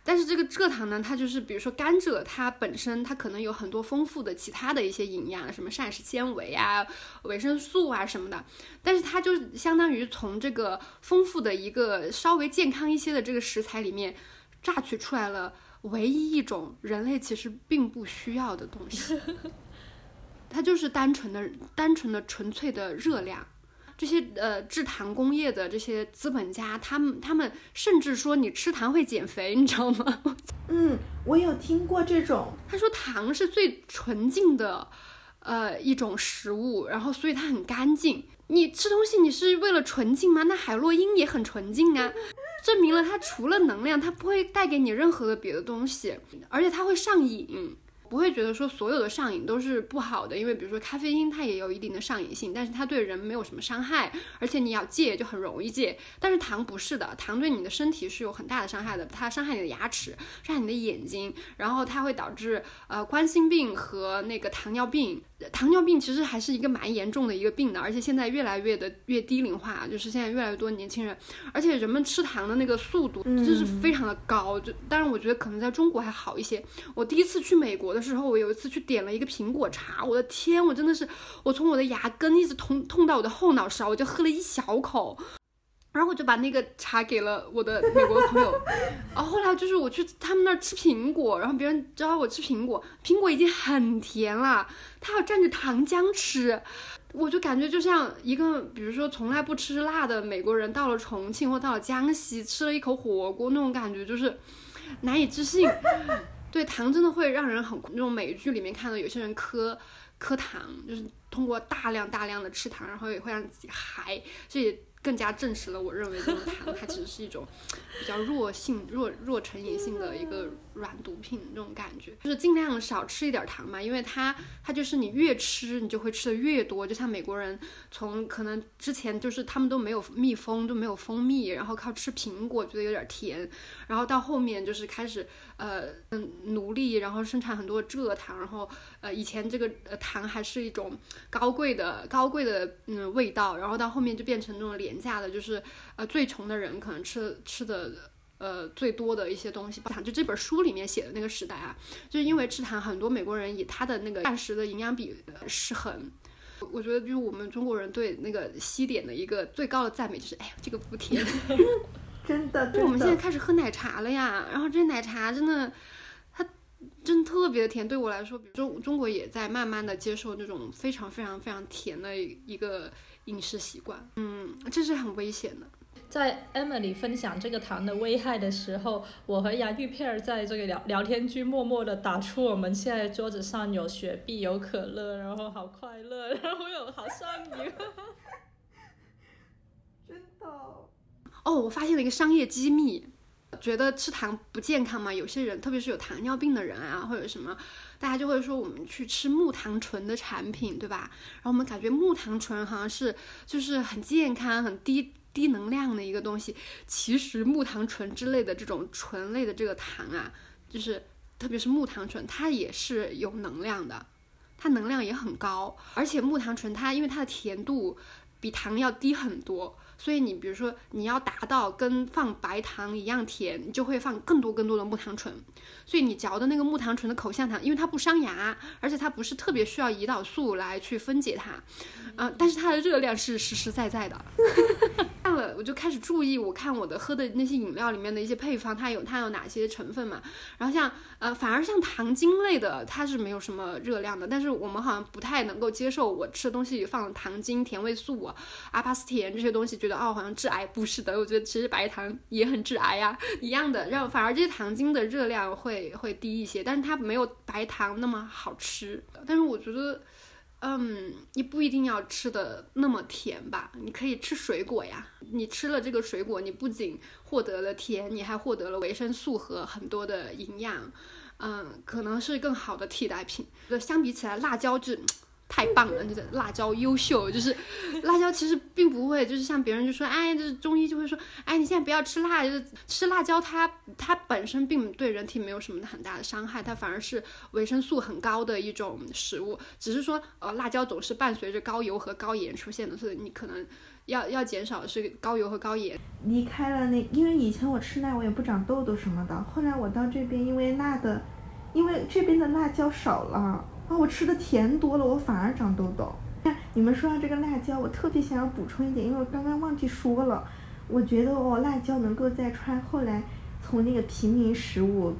但是这个蔗糖呢，它就是比如说甘蔗，它本身它可能有很多丰富的其他的一些营养，什么膳食纤维啊、维生素啊什么的。但是它就相当于从这个丰富的一个稍微健康一些的这个食材里面榨取出来了唯一一种人类其实并不需要的东西，它就是单纯的、单纯的、纯粹的热量。这些呃制糖工业的这些资本家，他们他们甚至说你吃糖会减肥，你知道吗？嗯，我有听过这种。他说糖是最纯净的，呃一种食物，然后所以它很干净。你吃东西你是为了纯净吗？那海洛因也很纯净啊，证明了它除了能量，它不会带给你任何的别的东西，而且它会上瘾。不会觉得说所有的上瘾都是不好的，因为比如说咖啡因它也有一定的上瘾性，但是它对人没有什么伤害，而且你要戒就很容易戒。但是糖不是的，糖对你的身体是有很大的伤害的，它伤害你的牙齿，伤害你的眼睛，然后它会导致呃冠心病和那个糖尿病。糖尿病其实还是一个蛮严重的一个病的，而且现在越来越的越低龄化，就是现在越来越多年轻人，而且人们吃糖的那个速度真是非常的高。就当然我觉得可能在中国还好一些。我第一次去美国的时候，我有一次去点了一个苹果茶，我的天，我真的是我从我的牙根一直痛痛到我的后脑勺，我就喝了一小口。然后我就把那个茶给了我的美国的朋友，然后后来就是我去他们那儿吃苹果，然后别人教我吃苹果，苹果已经很甜了，他要蘸着糖浆吃，我就感觉就像一个比如说从来不吃辣的美国人到了重庆或到了江西吃了一口火锅那种感觉，就是难以置信。对糖真的会让人很那种美剧里面看到有些人磕磕糖，就是通过大量大量的吃糖，然后也会让自己嗨，这也。更加证实了我认为这种糖，它其实是一种比较弱性、弱弱成瘾性的一个软毒品，那种感觉就是尽量少吃一点糖嘛，因为它它就是你越吃，你就会吃的越多。就像美国人从可能之前就是他们都没有蜜蜂，都没有蜂蜜，然后靠吃苹果觉得有点甜，然后到后面就是开始呃嗯努力，然后生产很多蔗糖，然后呃以前这个呃糖还是一种高贵的高贵的嗯味道，然后到后面就变成那种。廉价的，就是呃最穷的人可能吃吃的呃最多的一些东西。糖就这本书里面写的那个时代啊，就是因为吃糖，很多美国人以他的那个膳食的营养比失衡。我觉得就是我们中国人对那个西点的一个最高的赞美就是，哎，这个不甜，真的。就我们现在开始喝奶茶了呀，然后这奶茶真的，它真的特别的甜。对我来说，比如中中国也在慢慢的接受那种非常非常非常甜的一个。饮食习惯，嗯，这是很危险的。在 Emily 分享这个糖的危害的时候，我和杨玉片儿在这个聊聊天区默默的打出我们现在桌子上有雪碧、有可乐，然后好快乐，然后又好上瘾。真的。哦，我发现了一个商业机密。觉得吃糖不健康嘛？有些人，特别是有糖尿病的人啊，或者什么，大家就会说我们去吃木糖醇的产品，对吧？然后我们感觉木糖醇好像是就是很健康、很低低能量的一个东西。其实木糖醇之类的这种醇类的这个糖啊，就是特别是木糖醇，它也是有能量的，它能量也很高。而且木糖醇它因为它的甜度比糖要低很多。所以你比如说你要达到跟放白糖一样甜，你就会放更多更多的木糖醇。所以你嚼的那个木糖醇的口香糖，因为它不伤牙，而且它不是特别需要胰岛素来去分解它，啊，但是它的热量是实实在在的。我就开始注意，我看我的喝的那些饮料里面的一些配方，它有它有哪些成分嘛？然后像呃，反而像糖精类的，它是没有什么热量的。但是我们好像不太能够接受我吃的东西里放糖精、甜味素、阿巴斯甜这些东西，觉得哦好像致癌。不是的，我觉得其实白糖也很致癌呀，一样的。然后反而这些糖精的热量会会低一些，但是它没有白糖那么好吃。但是我觉得。嗯，你不一定要吃的那么甜吧？你可以吃水果呀。你吃了这个水果，你不仅获得了甜，你还获得了维生素和很多的营养。嗯，可能是更好的替代品。相比起来，辣椒就。太棒了，就是辣椒优秀，就是辣椒其实并不会，就是像别人就说，哎，就是中医就会说，哎，你现在不要吃辣，就是吃辣椒，它它本身并对人体没有什么很大的伤害，它反而是维生素很高的一种食物，只是说，呃，辣椒总是伴随着高油和高盐出现的，所以你可能要要减少是高油和高盐。离开了那，因为以前我吃辣我也不长痘痘什么的，后来我到这边，因为辣的，因为这边的辣椒少了。啊，我吃的甜多了，我反而长痘痘。看你们说到这个辣椒，我特别想要补充一点，因为我刚刚忘记说了。我觉得哦，辣椒能够在川后来从那个平民食物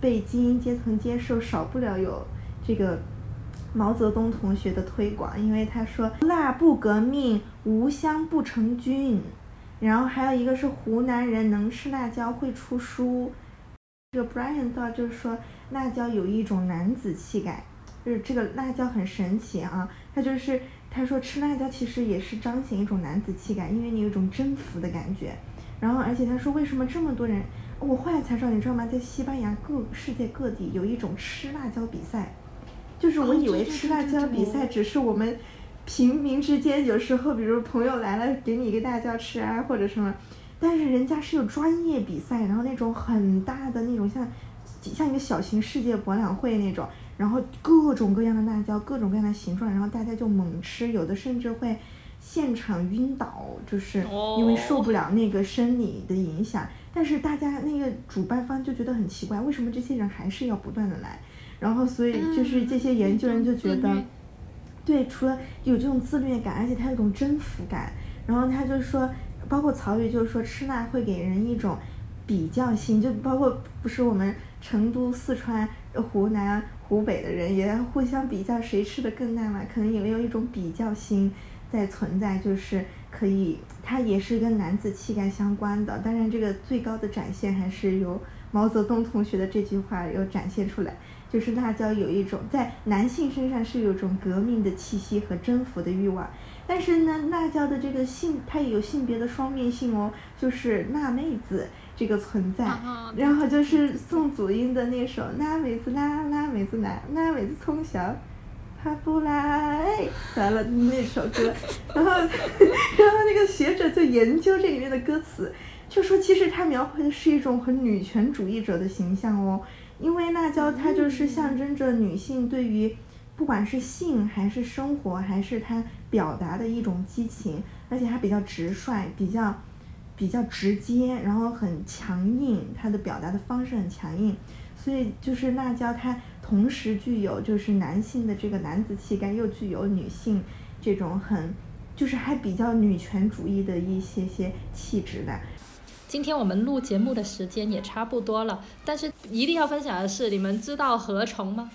被精英阶层接受，少不了有这个毛泽东同学的推广，因为他说辣不革命，无香不成军。然后还有一个是湖南人能吃辣椒会出书。这个 Brian 道就是说辣椒有一种男子气概。就是这个辣椒很神奇啊，他就是他说吃辣椒其实也是彰显一种男子气概，因为你有一种征服的感觉。然后而且他说为什么这么多人，我后来才知道，你知道吗？在西班牙各世界各地有一种吃辣椒比赛，就是我以为吃辣椒比赛只是我们平民之间有时候，比如朋友来了给你一个辣椒吃啊或者什么，但是人家是有专业比赛，然后那种很大的那种像像一个小型世界博览会那种。然后各种各样的辣椒，各种各样的形状，然后大家就猛吃，有的甚至会现场晕倒，就是因为受不了那个生理的影响。但是大家那个主办方就觉得很奇怪，为什么这些人还是要不断的来？然后所以就是这些研究人就觉得，对，除了有这种自虐感，而且他有一种征服感。然后他就说，包括曹宇就是说吃辣会给人一种比较性，就包括不是我们成都、四川、湖南。湖北的人也互相比较谁吃的更辣嘛，可能也有一种比较心在存在，就是可以，它也是跟男子气概相关的。当然，这个最高的展现还是由毛泽东同学的这句话有展现出来，就是辣椒有一种在男性身上是有一种革命的气息和征服的欲望。但是呢，辣椒的这个性，它也有性别的双面性哦，就是辣妹子这个存在。然后就是宋祖英的那首《辣妹子辣辣妹子辣辣妹子从小她不来 》完了那首歌，然后 然后那个学者就研究这里面的歌词，就说其实它描绘的是一种很女权主义者的形象哦，因为辣椒它就是象征着女性对于。不管是性还是生活，还是她表达的一种激情，而且还比较直率，比较比较直接，然后很强硬，他的表达的方式很强硬，所以就是辣椒，它同时具有就是男性的这个男子气概，又具有女性这种很就是还比较女权主义的一些些气质的。今天我们录节目的时间也差不多了，但是一定要分享的是，你们知道何虫吗？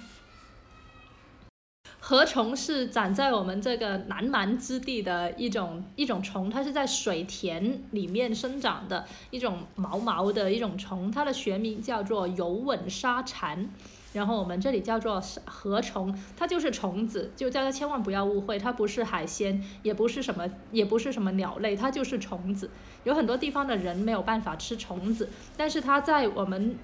禾虫是长在我们这个南蛮之地的一种一种虫，它是在水田里面生长的一种毛毛的一种虫，它的学名叫做油吻沙蚕，然后我们这里叫做禾虫，它就是虫子，就大家千万不要误会，它不是海鲜，也不是什么，也不是什么鸟类，它就是虫子。有很多地方的人没有办法吃虫子，但是它在我们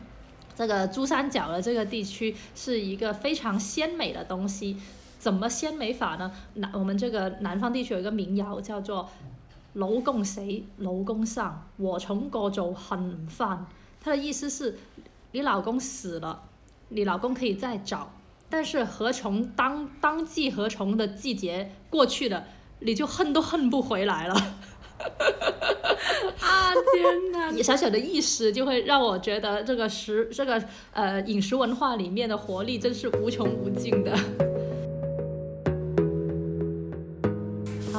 这个珠三角的这个地区是一个非常鲜美的东西。怎么鲜美法呢？南我们这个南方地区有一个民谣叫做“老公死，老公上，我从过做恨饭”。它的意思是，你老公死了，你老公可以再找，但是何从当当季何从的季节过去了，你就恨都恨不回来了。啊天哪！小小的意识就会让我觉得这个食这个呃饮食文化里面的活力真是无穷无尽的。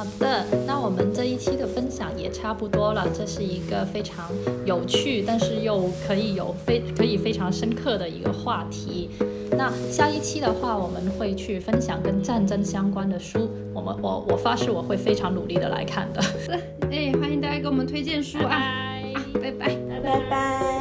好的，那我们这一期的分享也差不多了。这是一个非常有趣，但是又可以有非可以非常深刻的一个话题。那下一期的话，我们会去分享跟战争相关的书。我们我我发誓我会非常努力的来看的。是，哎，欢迎大家给我们推荐书啊！拜拜，拜拜。